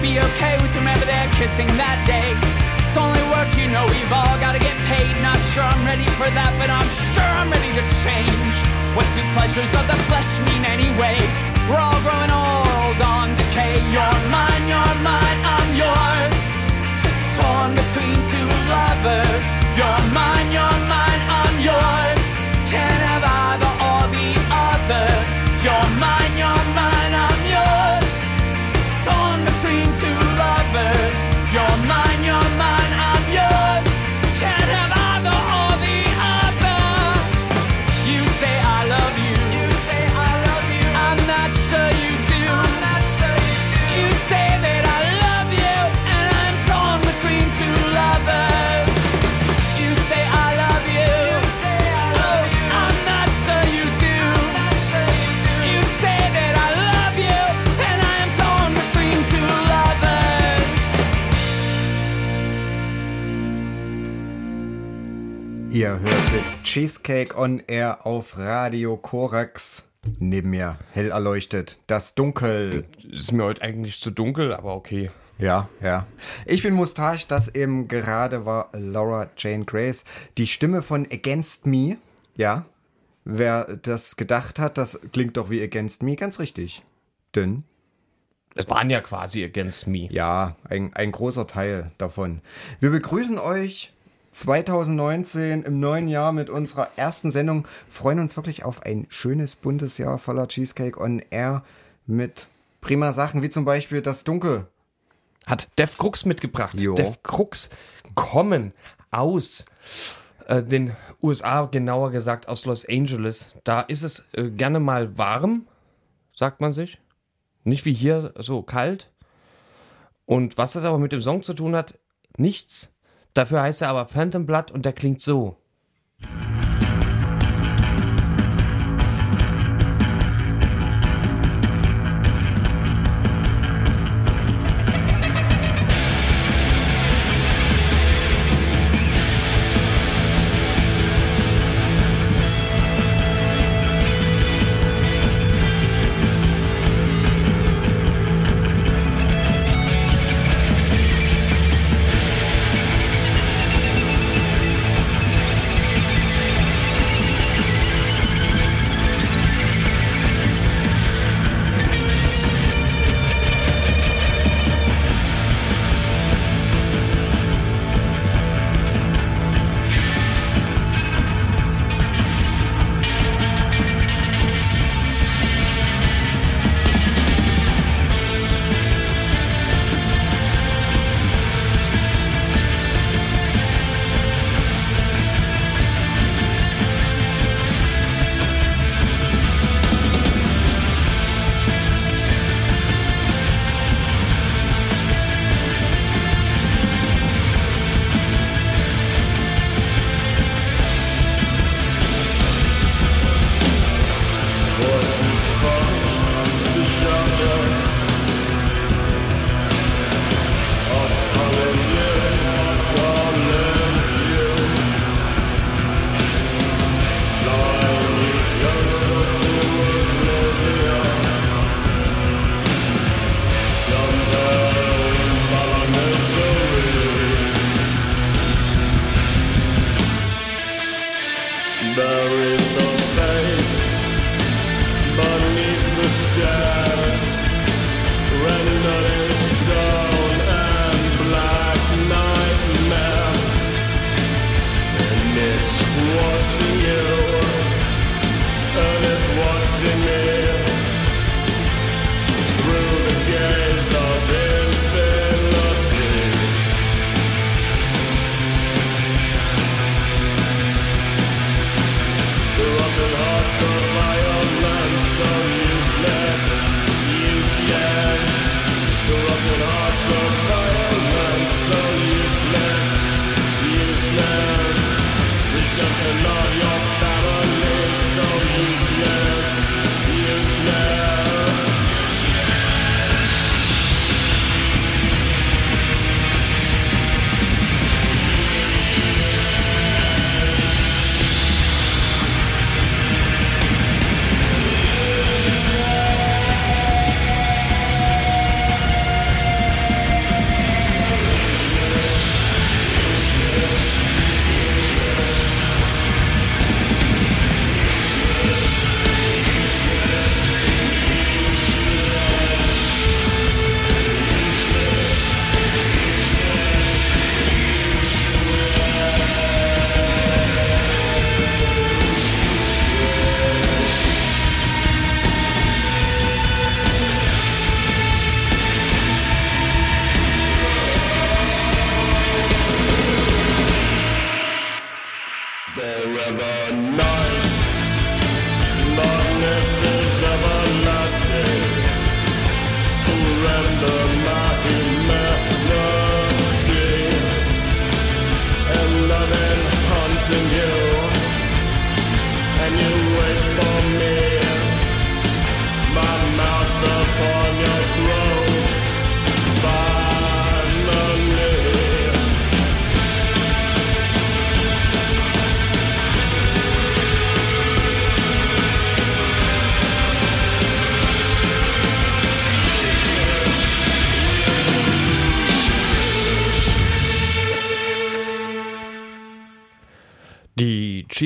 Be okay with whomever they're kissing that day. It's only work, you know, we've all gotta get paid. Not sure I'm ready for that, but I'm sure I'm ready to change. What do pleasures of the flesh mean anyway? We're all growing old on decay. You're mine, you're mine, I'm yours. Torn between two lovers. You're mine, you're mine, I'm yours. Can't have Cheesecake on Air auf Radio Korax. Neben mir hell erleuchtet, das Dunkel. Ist mir heute eigentlich zu dunkel, aber okay. Ja, ja. Ich bin Mustache, das eben gerade war Laura Jane Grace. Die Stimme von Against Me, ja. Wer das gedacht hat, das klingt doch wie Against Me, ganz richtig. Denn, Es waren ja quasi Against Me. ja, ein, ein großer Teil davon. Wir begrüßen euch 2019 im neuen Jahr mit unserer ersten Sendung. Freuen uns wirklich auf ein schönes, buntes Jahr voller Cheesecake on Air mit prima Sachen, wie zum Beispiel das Dunkel. Hat Def Crux mitgebracht. Jo. Def Crux kommen aus äh, den USA, genauer gesagt aus Los Angeles. Da ist es äh, gerne mal warm, sagt man sich. Nicht wie hier so kalt. Und was das aber mit dem Song zu tun hat, nichts. Dafür heißt er aber Phantom Blood und der klingt so.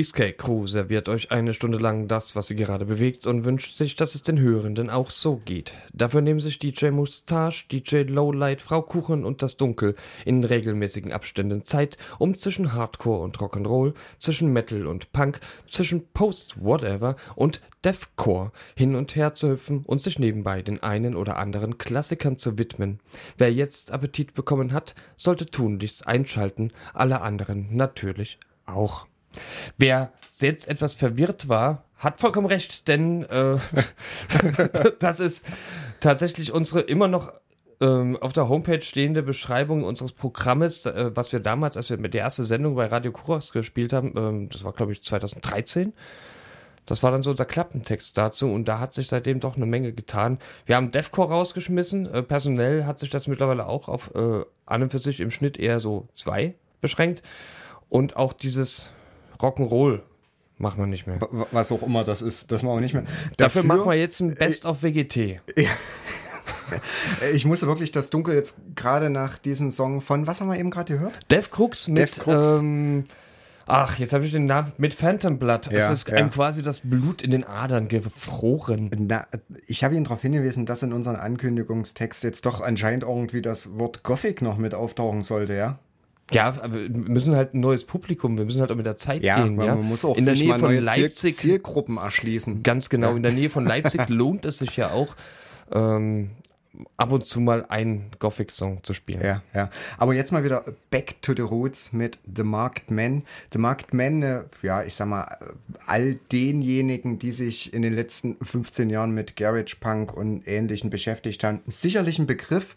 Cheesecake Crew serviert euch eine Stunde lang das, was sie gerade bewegt und wünscht sich, dass es den Hörenden auch so geht. Dafür nehmen sich DJ Mustache, DJ Lowlight, Frau Kuchen und das Dunkel in regelmäßigen Abständen Zeit, um zwischen Hardcore und Rock'n'Roll, zwischen Metal und Punk, zwischen Post-Whatever und Deathcore hin und her zu hüpfen und sich nebenbei den einen oder anderen Klassikern zu widmen. Wer jetzt Appetit bekommen hat, sollte tunlichst einschalten, alle anderen natürlich auch. Wer jetzt etwas verwirrt war, hat vollkommen recht, denn äh, das ist tatsächlich unsere immer noch ähm, auf der Homepage stehende Beschreibung unseres Programmes, äh, was wir damals, als wir mit der ersten Sendung bei Radio Kuras gespielt haben, ähm, das war glaube ich 2013. Das war dann so unser Klappentext dazu und da hat sich seitdem doch eine Menge getan. Wir haben Deathcore rausgeschmissen. Äh, personell hat sich das mittlerweile auch auf äh, an und für sich im Schnitt eher so zwei beschränkt. Und auch dieses Rock'n'Roll machen wir nicht mehr. Was auch immer das ist, das machen wir nicht mehr. Dafür, machen wir jetzt ein Best of WGT. Äh, Ich musste wirklich das Dunkel jetzt gerade nach diesem Song von, was haben wir eben gerade gehört? Dev Crooks mit, Dev Crooks. Ähm, ach, jetzt habe ich den Namen, mit Phantom Blood. Ja, es ist ja. einem quasi das Blut in den Adern gefroren. Na, ich habe ihn darauf hingewiesen, dass in unserem Ankündigungstext jetzt doch anscheinend irgendwie das Wort Gothic noch mit auftauchen sollte, ja? Ja, wir müssen halt ein neues Publikum, wir müssen halt auch mit der Zeit gehen. weil ja? man muss auch in der sich Nähe von Leipzig, Ziel Zielgruppen erschließen. ganz genau, in der Nähe von Leipzig lohnt es sich ja auch, ähm, ab und zu mal einen Gothic-Song zu spielen. Ja, ja. Aber jetzt mal wieder back to the roots mit The Marked Man. The Marked Man, äh, ja, ich sag mal, äh, all denjenigen, die sich in den letzten 15 Jahren mit Garage Punk und Ähnlichen beschäftigt haben, sicherlich ein Begriff.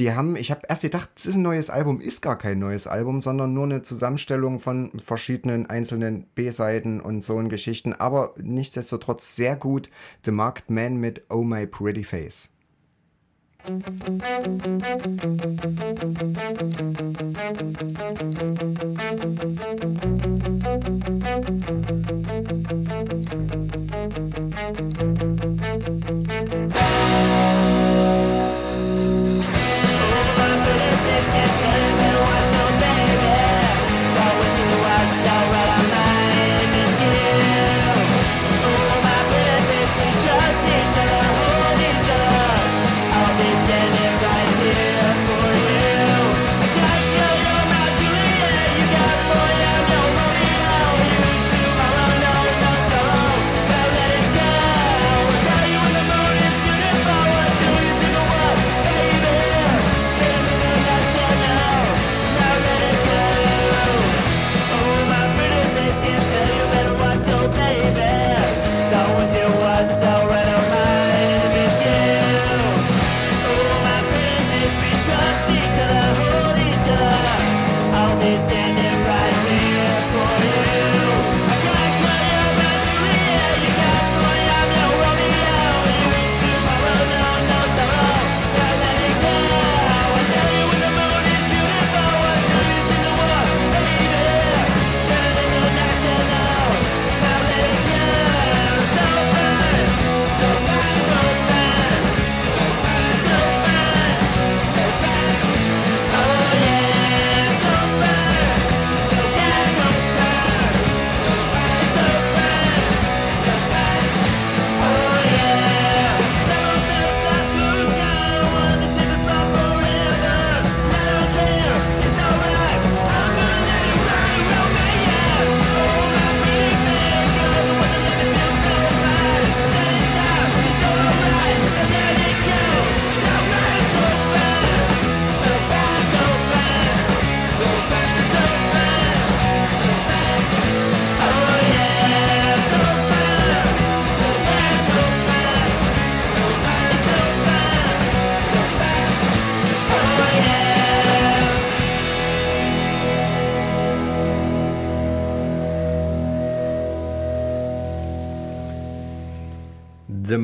Die haben, ich habe erst gedacht, es ist ein neues Album, ist gar kein neues Album, sondern nur eine Zusammenstellung von verschiedenen einzelnen B-Seiten und so ein Geschichten, aber nichtsdestotrotz sehr gut. The Marked Man mit Oh My Pretty Face. The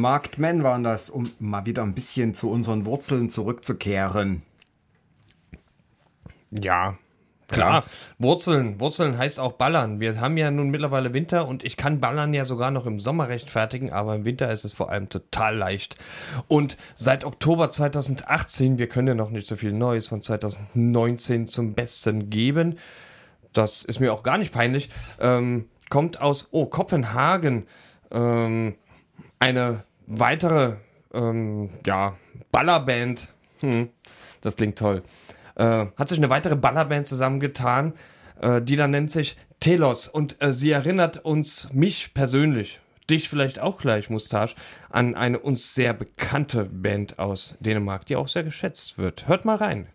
Marked Men waren das, um mal wieder ein bisschen zu unseren Wurzeln zurückzukehren. Ja, klar. Wurzeln. Wurzeln heißt auch ballern. Wir haben ja nun mittlerweile Winter und ich kann ballern ja sogar noch im Sommer rechtfertigen, aber im Winter ist es vor allem total leicht. Und seit Oktober 2018, wir können ja noch nicht so viel Neues von 2019 zum Besten geben. Das ist mir auch gar nicht peinlich. Ähm, kommt aus, oh, Kopenhagen. Ähm, eine weitere, ähm, ja, Ballerband. Hm, das klingt toll. Äh, hat sich eine weitere Ballerband zusammengetan. Äh, die da nennt sich Telos. Und äh, sie erinnert uns, mich persönlich, dich vielleicht auch gleich, Mustache, an eine uns sehr bekannte Band aus Dänemark, die auch sehr geschätzt wird. Hört mal rein.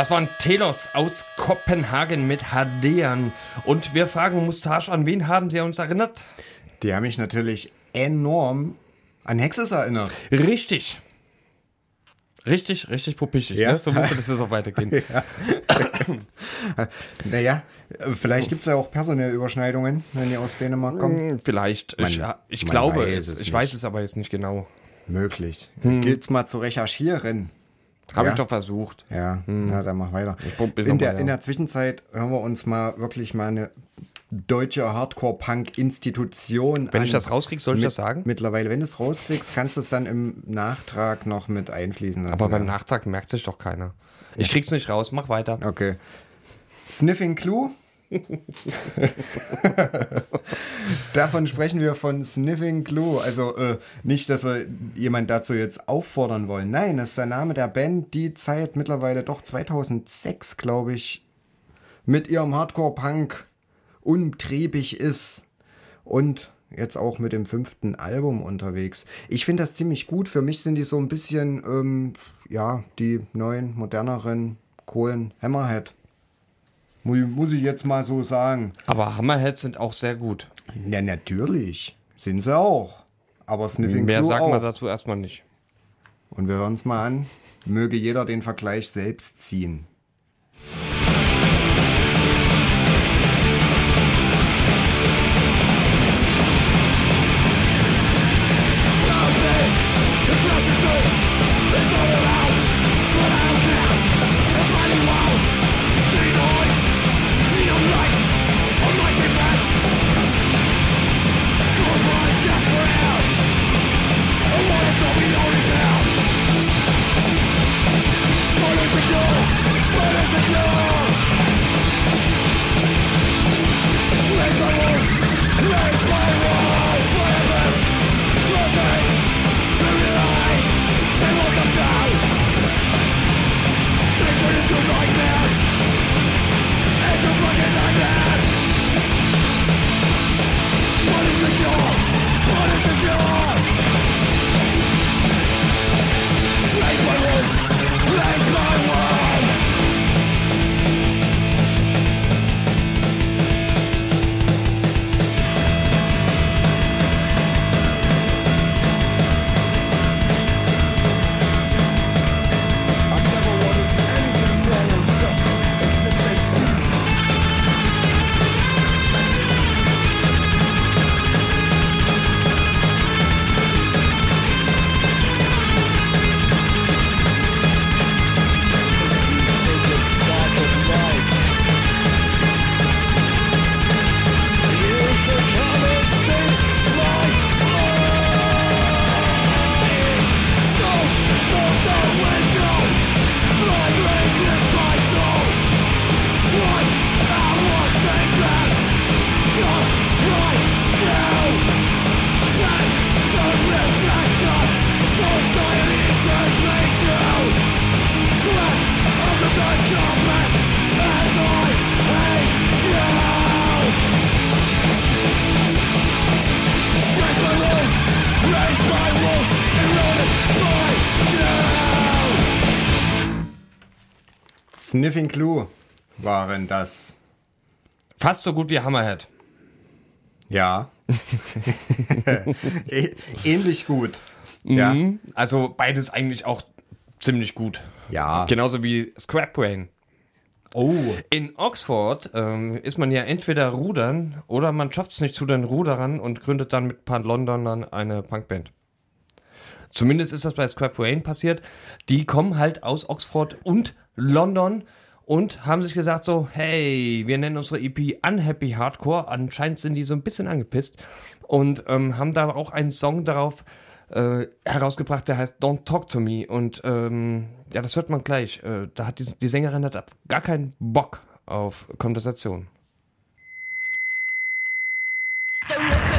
Das waren Telos aus Kopenhagen mit Hadean. Und wir fragen Mustache an, wen haben sie uns erinnert? Die haben mich natürlich enorm an Hexes erinnert. Richtig. Richtig, richtig pupischig. Ja. Ne? So müsste das jetzt auch weitergehen. Naja, äh, vielleicht gibt es ja auch personelle Überschneidungen, wenn die aus Dänemark kommen. Hm, Vielleicht. Man- ich ja, ich glaube weiß es. es Ich nicht. weiß es aber jetzt nicht genau. möglich. Gilt's mal zu recherchieren. Habe Ja. ich doch versucht. Ja, na, dann mach weiter. In der, mal, ja. in der Zwischenzeit hören wir uns mal wirklich mal eine deutsche Hardcore-Punk-Institution Wenn an. ich das rauskriege, soll ich Mit- das sagen? Mittlerweile, wenn du es rauskriegst, kannst du es dann im Nachtrag noch mit einfließen lassen. Aber beim ja. Nachtrag merkt sich doch keiner. Ich krieg's nicht raus, mach weiter. Okay. Sniffing Clue. Davon sprechen wir von Sniffing Clue. Also äh, nicht, dass wir jemand dazu jetzt auffordern wollen. Nein, das ist der Name der Band, die Zeit mittlerweile doch 2006, glaube ich, mit ihrem Hardcore-Punk umtriebig ist. Und jetzt auch mit dem fünften Album unterwegs. Ich finde das ziemlich gut. Für mich sind die so ein bisschen, ähm, ja, die neuen, moderneren Kohlen Hammerhead. Muss, muss ich jetzt mal so sagen. Aber Hammerheads sind auch sehr gut. Ja, natürlich. Sind sie auch. Aber Sniffing Mehr Clue sagt man auch. dazu erstmal nicht. Und wir hören es mal an. Möge jeder den Vergleich selbst ziehen. Sniffing Clue waren das. Fast so gut wie Hammerhead. Ja. Ähnlich gut. Ja. Mhm. Also beides eigentlich auch ziemlich gut. Ja. Genauso wie Scrap Brain. Oh. In Oxford ähm, ist man ja entweder rudern oder man schafft es nicht zu den Ruderern und gründet dann mit ein paar Londonern eine Punkband. Zumindest ist das bei Scrap Rain passiert. Die kommen halt aus Oxford und London und haben sich gesagt so, hey, wir nennen unsere EP Unhappy Hardcore. Anscheinend sind die so ein bisschen angepisst und ähm, haben da auch einen Song darauf äh, herausgebracht, der heißt Don't Talk to Me. Und ähm, ja, das hört man gleich. Äh, da hat die, die Sängerin hat gar keinen Bock auf Konversation. Don't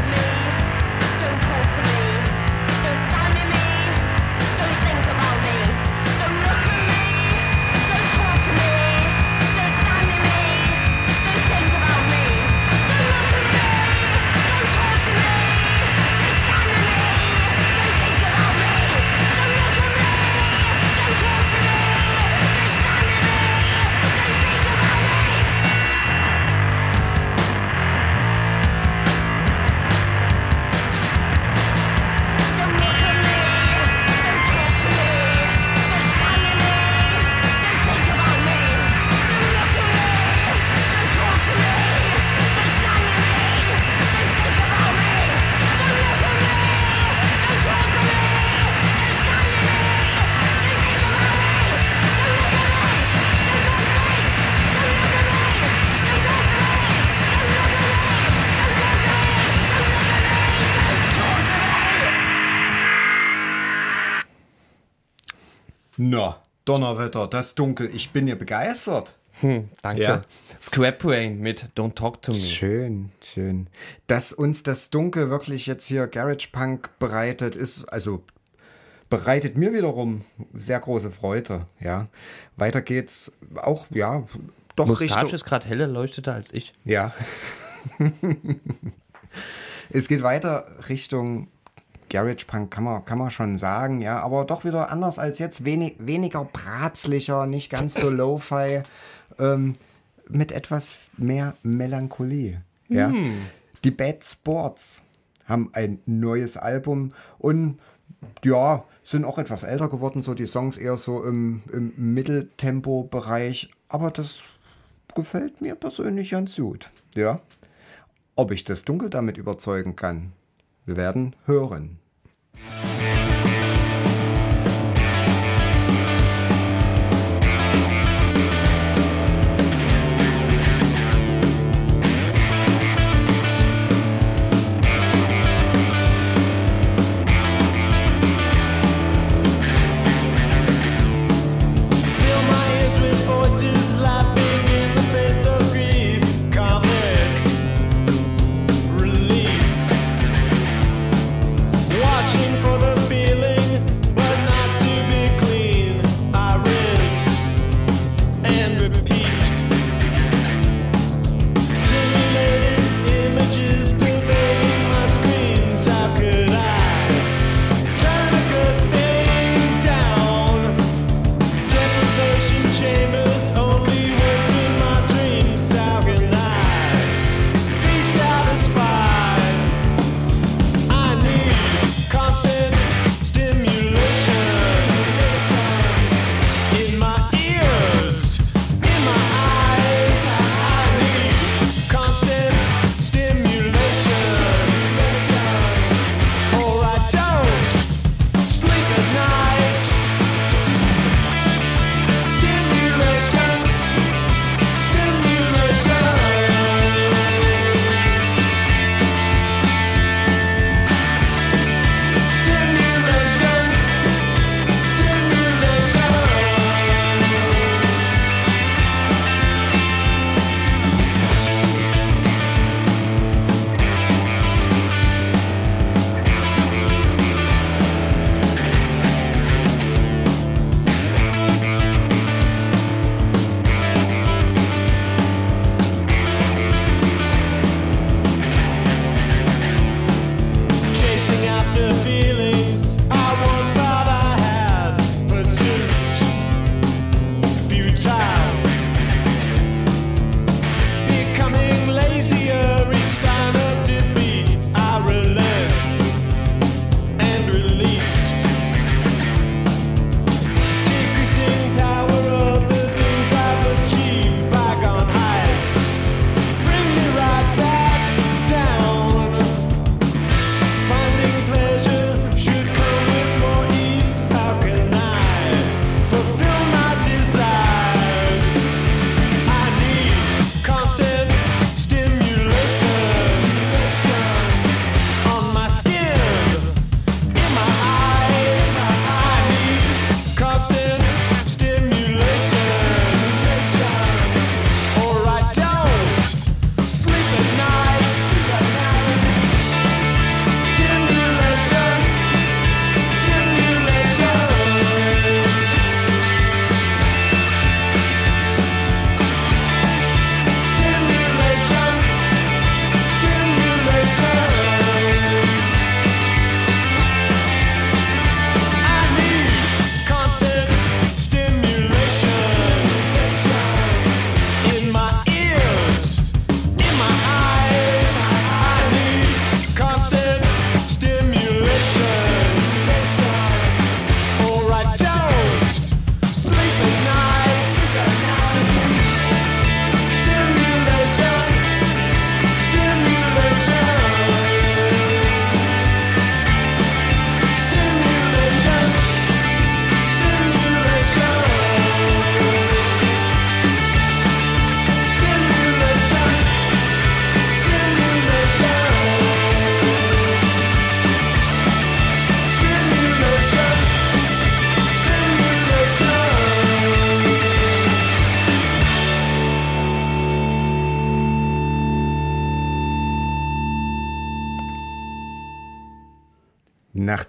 Donnerwetter, das Dunkel, ich bin ja begeistert. Danke. Ja. Scrap Rain mit Don't Talk to Me. Schön, schön. Dass uns das Dunkel wirklich jetzt hier Garage Punk bereitet, ist, also bereitet mir wiederum sehr große Freude, ja. Weiter geht's auch, ja, doch Mustache Richtung, ist gerade heller leuchteter als ich. ja. es geht weiter Richtung Garage Punk, kann man, kann man schon sagen, ja, aber doch wieder anders als jetzt, wenig, weniger bratzlicher, nicht ganz so Lo-Fi, ähm, mit etwas mehr Melancholie, ja. Die Bad Sports haben ein neues Album und ja, sind auch etwas älter geworden, so die Songs eher so im, im Mitteltempo-Bereich, aber das gefällt mir persönlich ganz gut, ja. Ob ich das Dunkel damit überzeugen kann, wir werden hören. Bye.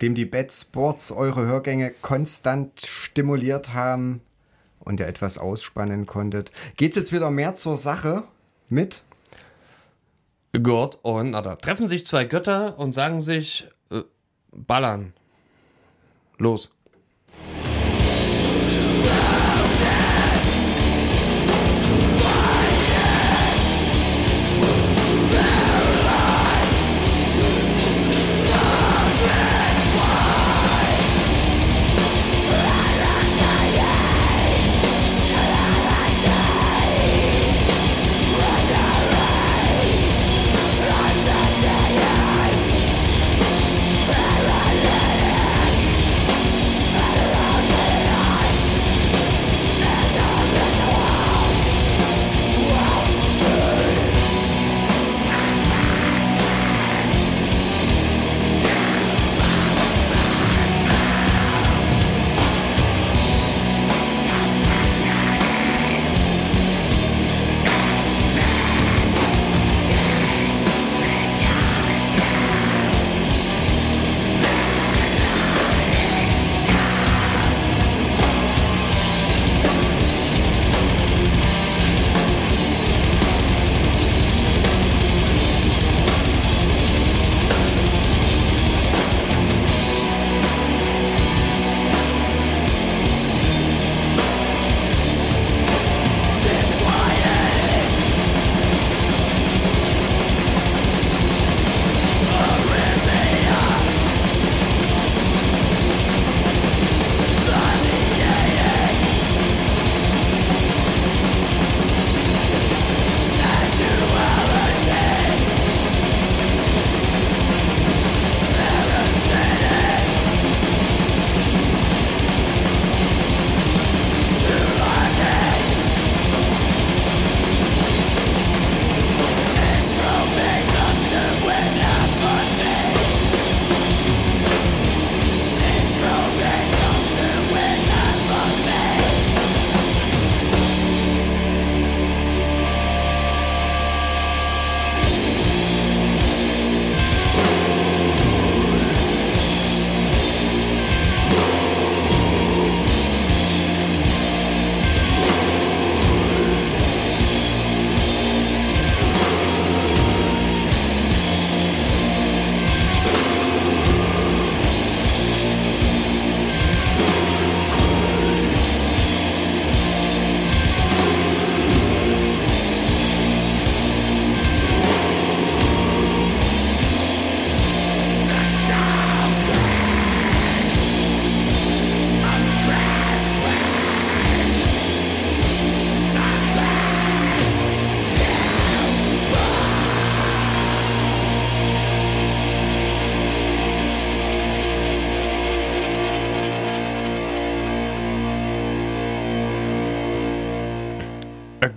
Nachdem die Bad Sports eure Hörgänge konstant stimuliert haben und ihr etwas ausspannen konntet, geht's jetzt wieder mehr zur Sache mit God or Another. Treffen sich zwei Götter und sagen sich, äh, ballern. Los.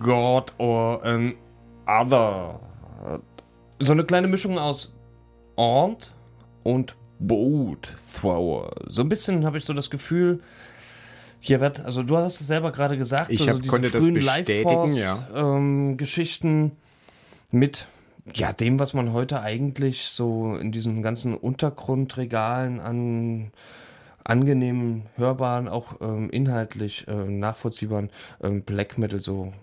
God or an Other. So eine kleine Mischung aus Aunt und Boat Thrower. So ein bisschen habe ich so das Gefühl, hier wird, also du hast es selber gerade gesagt, Ich so, hab- so diese konnte das frühen bestätigen, Life-Force, ja. ähm, Geschichten mit ja, dem, was man heute eigentlich so in diesen ganzen Untergrundregalen an angenehmen, hörbaren, auch ähm, inhaltlich äh, nachvollziehbaren ähm, Black Metal so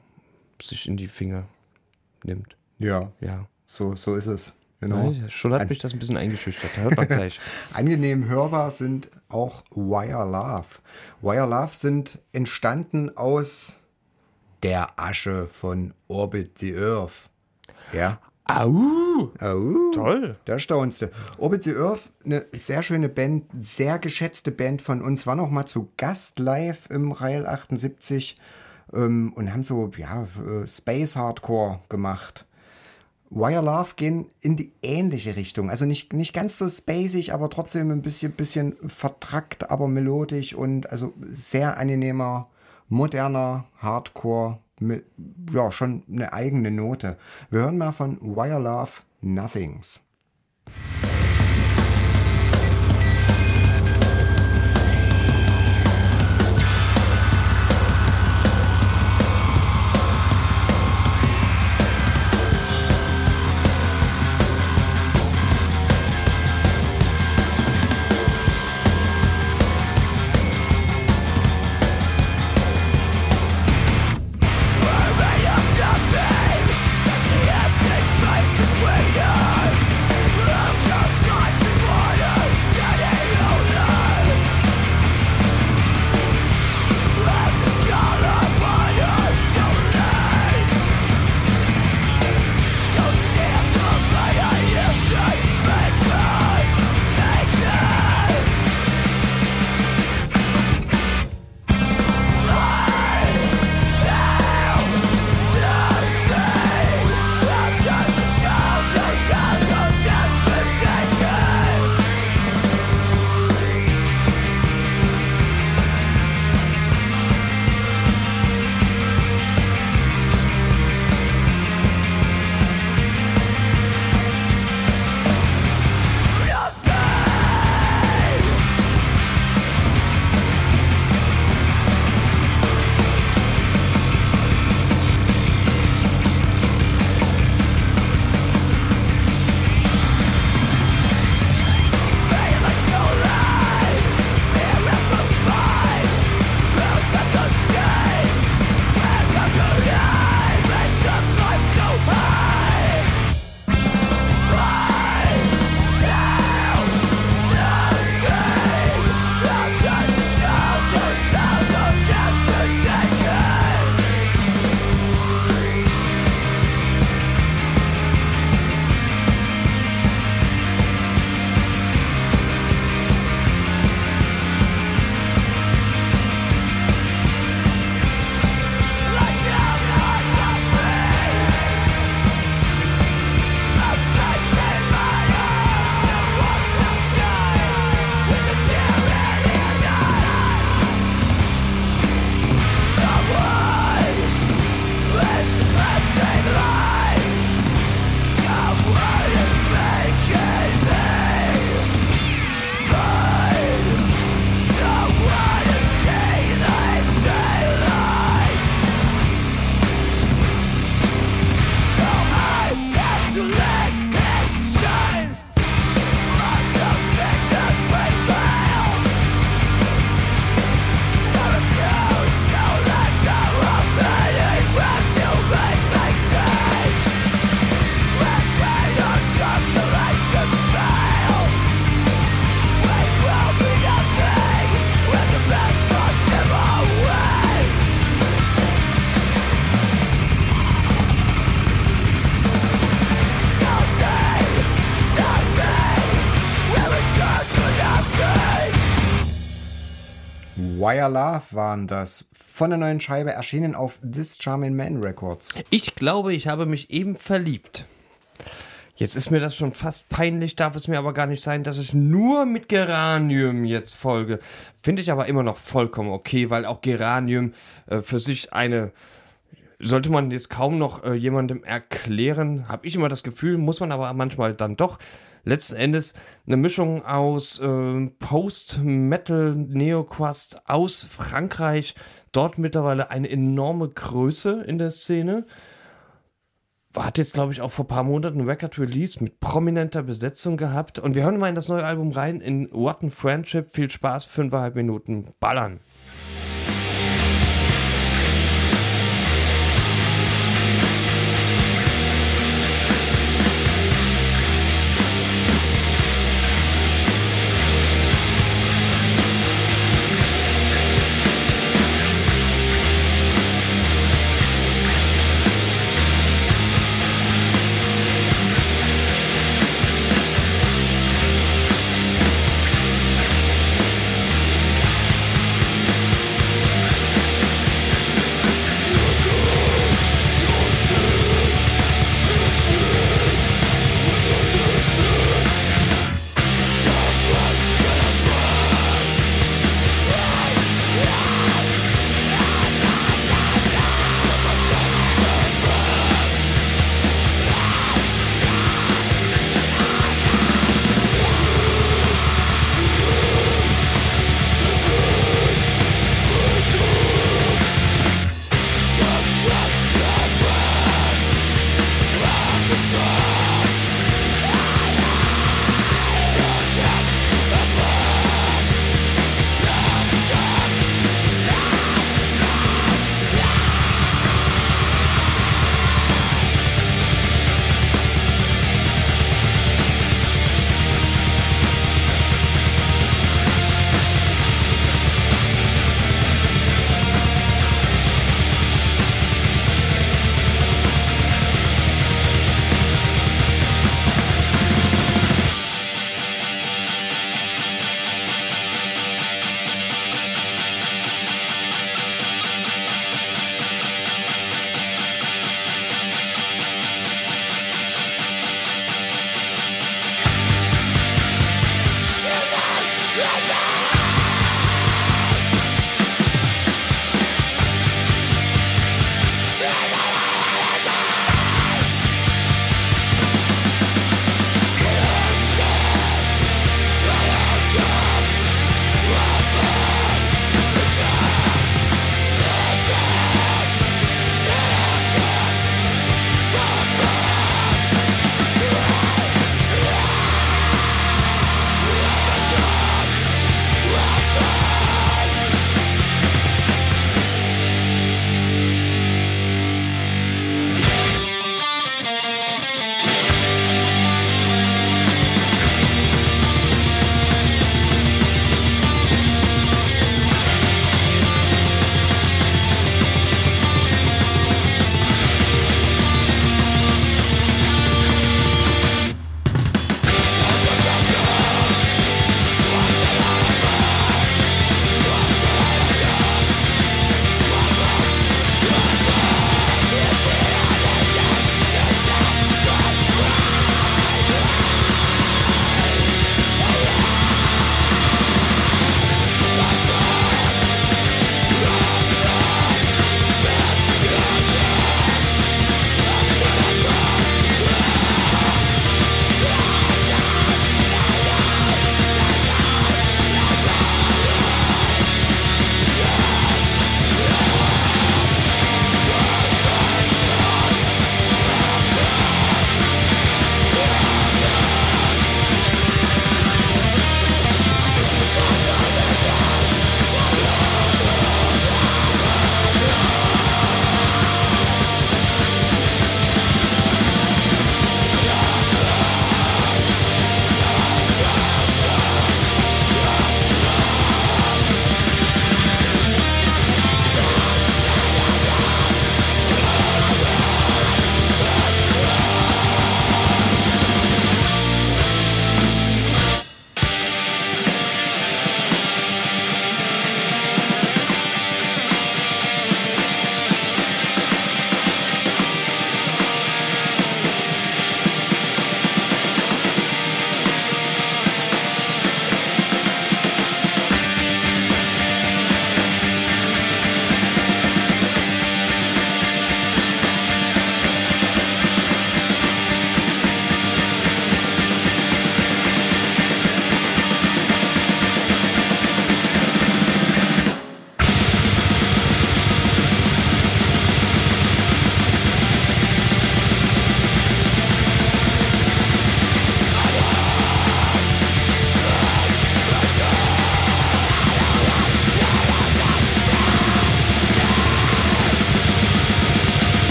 sich in die Finger nimmt. Ja, Ja. so, so ist es. Genau. Nein, schon hat mich das ein bisschen eingeschüchtert. Hört man gleich. Angenehm hörbar sind auch Wire Love. Wire Love sind entstanden aus der Asche von Orbit the Earth. Ja. Au! Oh, Toll. Da staunst du. Orbit the Earth, eine sehr schöne Band, sehr geschätzte Band von uns, war noch mal zu Gast live im Rail 78 ähm, und haben so, ja, äh, Space Hardcore gemacht. Wire Love gehen in die ähnliche Richtung. Also nicht, nicht ganz so spacig, aber trotzdem ein bisschen, bisschen vertrackt, aber melodisch und also sehr angenehmer, moderner Hardcore mit, ja, schon eine eigene Note. Wir hören mal von Wire Love Nothings. Wire Love waren das. Von der neuen Scheibe erschienen auf This Charming Man Records. Ich glaube, ich habe mich eben verliebt. Jetzt ist mir das schon fast peinlich, darf es mir aber gar nicht sein, dass ich nur mit Geranium jetzt folge. Finde ich aber immer noch vollkommen okay, weil auch Geranium äh, für sich eine sollte man jetzt kaum noch äh, jemandem erklären, habe ich immer das Gefühl, muss man aber manchmal dann doch. Letzten Endes eine Mischung aus äh, Post-Metal, Neoquast aus Frankreich. Dort mittlerweile eine enorme Größe in der Szene. Hat jetzt, glaube ich, auch vor ein paar Monaten ein Record Release mit prominenter Besetzung gehabt. Und wir hören mal in das neue Album rein in What a Friendship. Viel Spaß, fünfeinhalb Minuten ballern.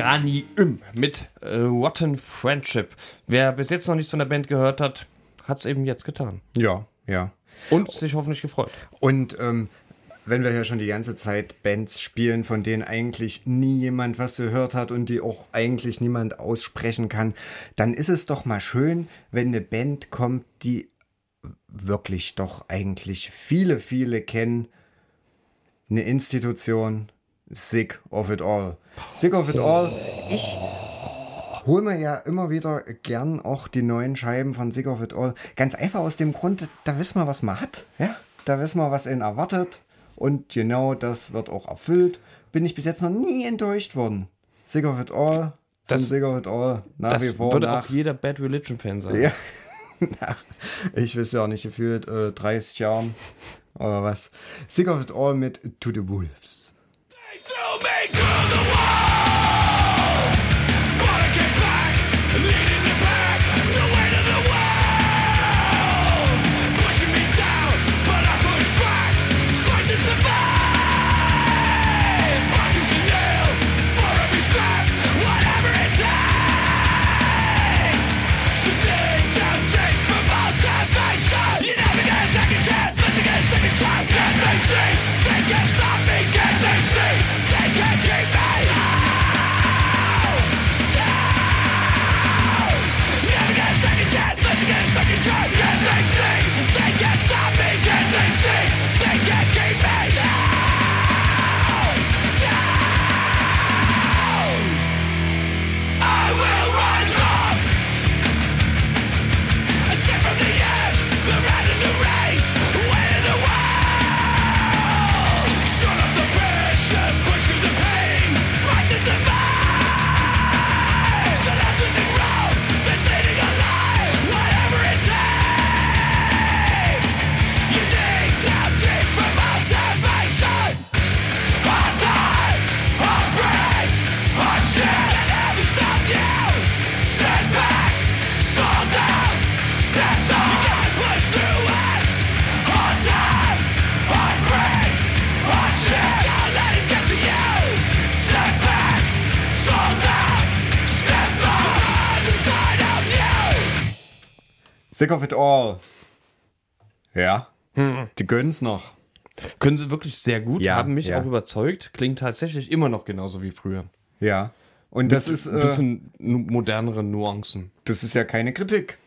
Geranium mit äh, Rotten Friendship. Wer bis jetzt noch nichts von der Band gehört hat, hat es eben jetzt getan. Ja, ja. Und sich hoffentlich gefreut. Und ähm, wenn wir ja schon die ganze Zeit Bands spielen, von denen eigentlich nie jemand was gehört hat und die auch eigentlich niemand aussprechen kann, dann ist es doch mal schön, wenn eine Band kommt, die wirklich doch eigentlich viele, viele kennen. Eine Institution, Sick of It All. Sick of It All, ich hol mir ja immer wieder gern auch die neuen Scheiben von Sick of It All. Ganz einfach aus dem Grund, da wissen wir, was man hat. Ja? Da wissen wir, was ihn erwartet. Und genau das wird auch erfüllt. Bin ich bis jetzt noch nie enttäuscht worden. Sick of It All, Das- Sick of It All, nach Das wie vor würde nach. auch jeder Bad Religion-Fan sein. Ja. Nach, ich weiß ja auch nicht, gefühlt äh, 30 Jahren oder was. Sick of It All mit To the Wolves. to the wall. Sick of It All. Ja. Die gönnen's noch. Können sie wirklich sehr gut, Ja, haben mich ja. auch überzeugt. Klingt tatsächlich immer noch genauso wie früher. Ja. Und das ist, Ein äh, bisschen modernere Nuancen. das ist ja keine Kritik.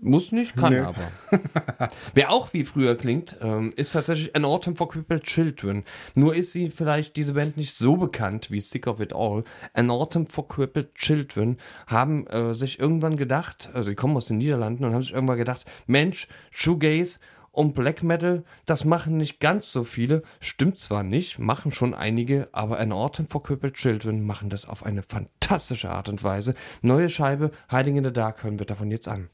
Muss nicht, kann Nee. aber. Wer auch wie früher klingt, ähm, ist tatsächlich An Autumn for Crippled Children. Nur ist sie vielleicht diese Band nicht so bekannt wie Sick of It All. An Autumn for Crippled Children haben äh, sich irgendwann gedacht, also die kommen aus den Niederlanden und haben sich irgendwann gedacht, Mensch, Shoegaze und Black Metal, das machen nicht ganz so viele. Stimmt zwar nicht, machen schon einige, aber An Autumn for Crippled Children machen das auf eine fantastische Art und Weise. Neue Scheibe, Hiding in the Dark, hören wir davon jetzt an.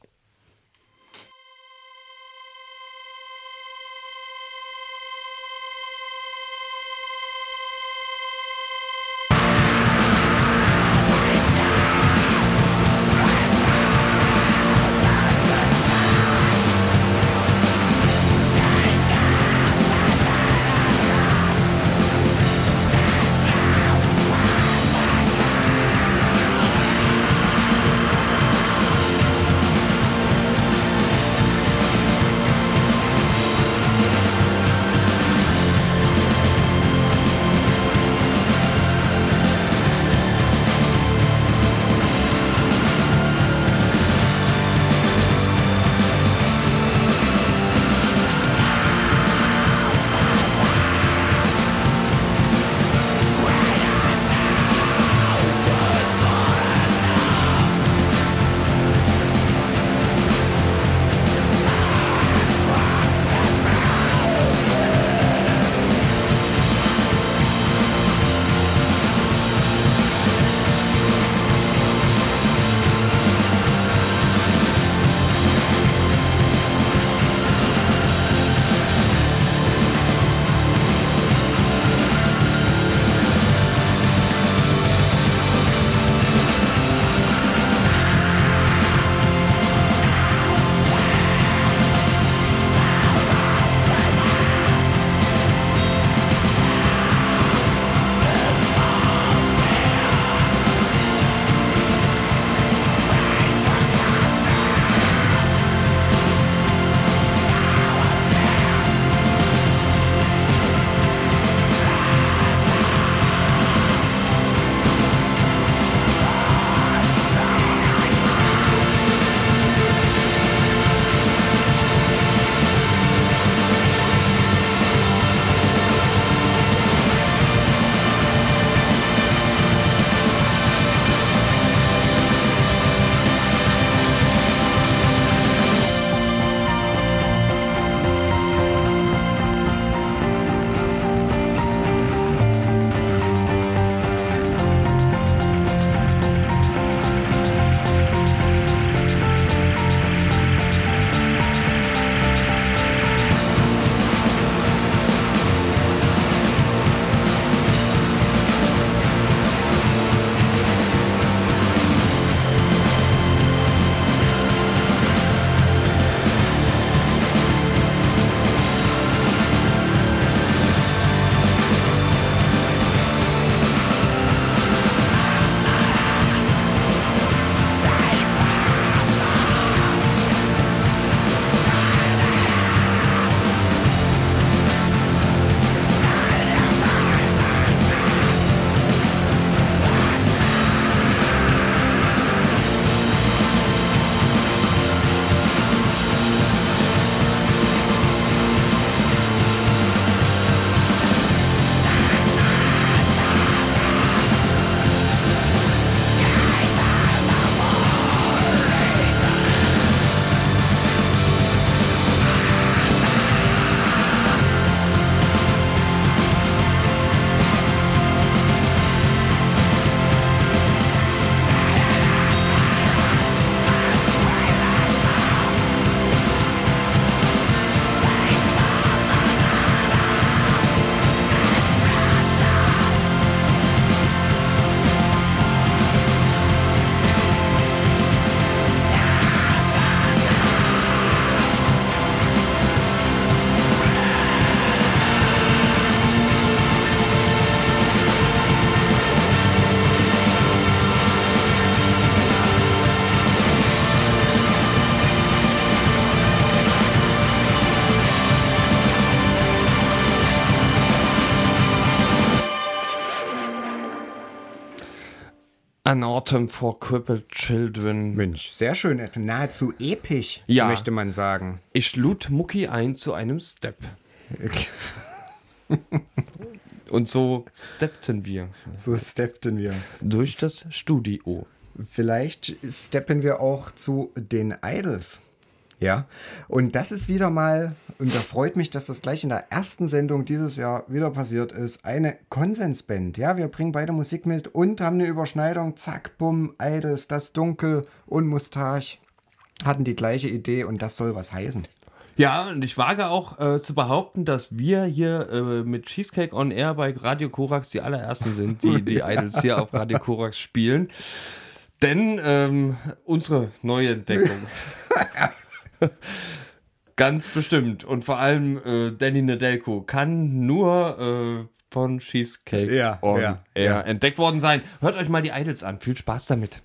An Autumn for Crippled Children. Mensch, sehr schön. Nahezu episch, Ja. möchte man sagen. Ich lud Mucki ein zu einem Step. Und so steppten wir So steppten wir. durch das Studio. Vielleicht steppen wir auch zu den Idols. Ja, und das ist wieder mal, und da freut mich, dass das gleich in der ersten Sendung dieses Jahr wieder passiert ist, eine Konsensband. Ja, wir bringen beide Musik mit und haben eine Überschneidung. Zack, bumm, Idols, das Dunkel und Mustache hatten die gleiche Idee und das soll was heißen. Ja, und ich wage auch äh, zu behaupten, dass wir hier äh, mit Cheesecake on Air bei Radio Korax die allerersten sind, die die Idols hier auf Radio Korax spielen. Denn ähm, unsere neue Entdeckung. Ganz bestimmt. Und vor allem äh, Danny Nedelko kann nur äh, von Cheesecake Ja, on ja, Air ja. entdeckt worden sein. Hört euch mal die Idols an. Viel Spaß damit.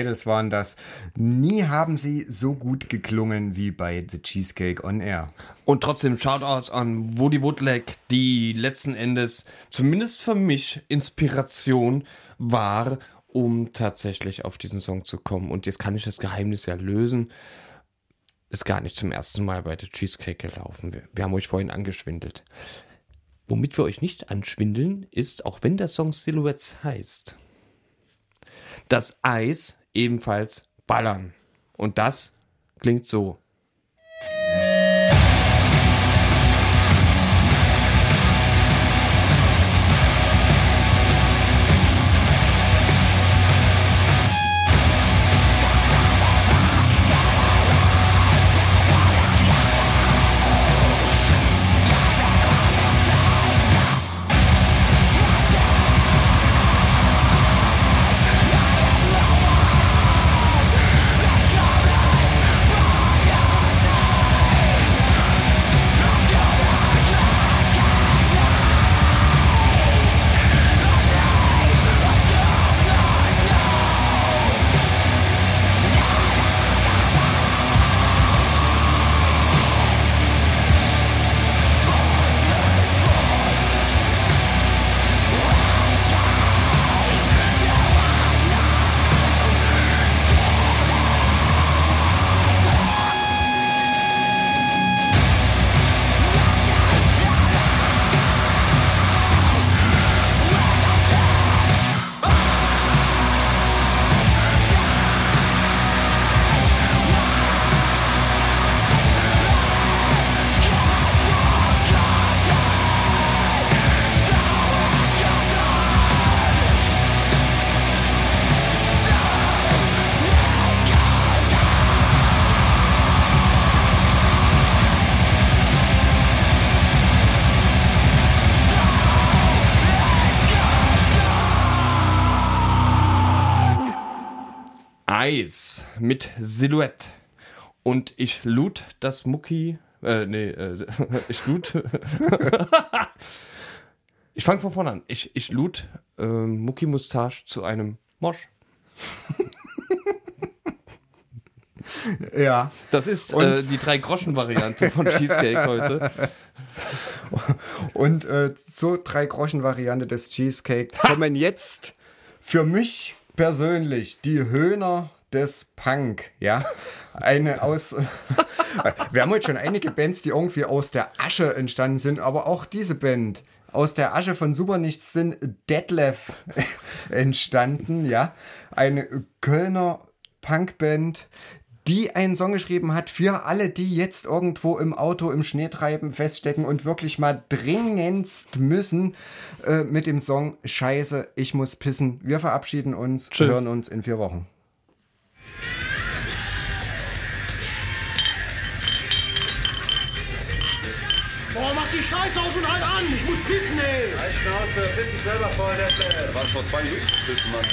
Idols waren das. Nie haben sie so gut geklungen wie bei The Cheesecake on Air. Und trotzdem Shoutouts an Woody Woodleg, die letzten Endes zumindest für mich Inspiration war, um tatsächlich auf diesen Song zu kommen. Und jetzt kann ich das Geheimnis ja lösen. Ist gar nicht zum ersten Mal bei der Cheesecake gelaufen. Wir, wir haben euch vorhin angeschwindelt. Womit wir euch nicht anschwindeln, ist, auch wenn der Song Silhouettes heißt, das Eis ebenfalls ballern. Und das klingt so. Eyes mit Silhouette. Und ich lud das Mucki. Äh, nee, äh, ich lud. ich fange von vorne an. Ich, ich lud äh, Mucki Mustache zu einem Mosch. Ja. Das ist äh, die Drei-Groschen-Variante von Cheesecake heute. Und äh, zur Drei-Groschen-Variante des Cheesecake kommen jetzt für mich persönlich die Höhner des Punk. Ja, eine aus. Wir haben heute schon einige Bands, die irgendwie aus der Asche entstanden sind, aber auch diese Band. Aus der Asche von Super Nichts sind Detlef entstanden, ja. Eine Kölner Punkband, die einen Song geschrieben hat für alle, die jetzt irgendwo im Auto im Schneetreiben feststecken und wirklich mal dringendst müssen äh, mit dem Song Scheiße, ich muss pissen. Wir verabschieden uns, Tschüss. hören uns in vier Wochen. Die Scheiße aus und halt an! Ich muss pissen, ey! Halt Schnauze, bist dich selber voll, der Was vor zwei Minuten du, Mann?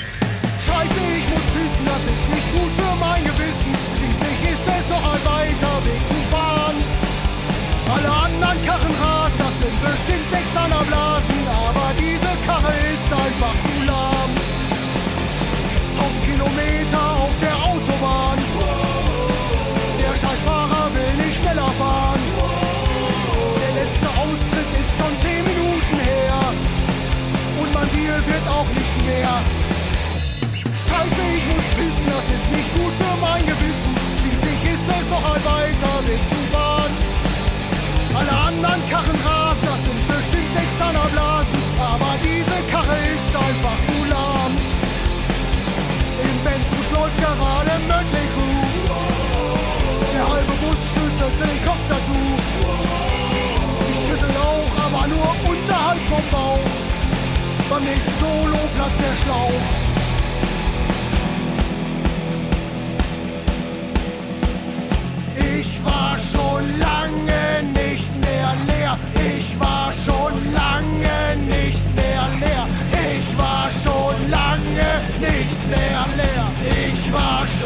Scheiße, ich muss pissen, das ist nicht gut für mein Gewissen. Schließlich ist es noch ein weiter Weg zu fahren. Alle anderen Karren rasen, das sind bestimmt externer Blasen. Aber diese Karre ist einfach zu lahm. 1000 Kilometer auf der Autobahn. Der Scheißfahrer will nicht schneller fahren. Wird auch nicht mehr. Scheiße, ich muss pissen, das ist nicht gut für mein Gewissen. Schließlich ist es noch ein weiter Weg zu fahren. Alle anderen Karren rasen, das sind bestimmt externer Blasen. Aber diese Karre ist einfach zu lahm. Im Bandbus läuft gerade Mötley Crew. Der halbe Bus schüttelt den Kopf dazu. Ich schüttel auch, aber nur unterhalb vom Bauch. Beim nächsten Solo platzt der Schlauch. Ich war schon lange nicht mehr leer. Ich war schon lange nicht mehr leer. Ich war schon lange nicht mehr leer. Ich war schon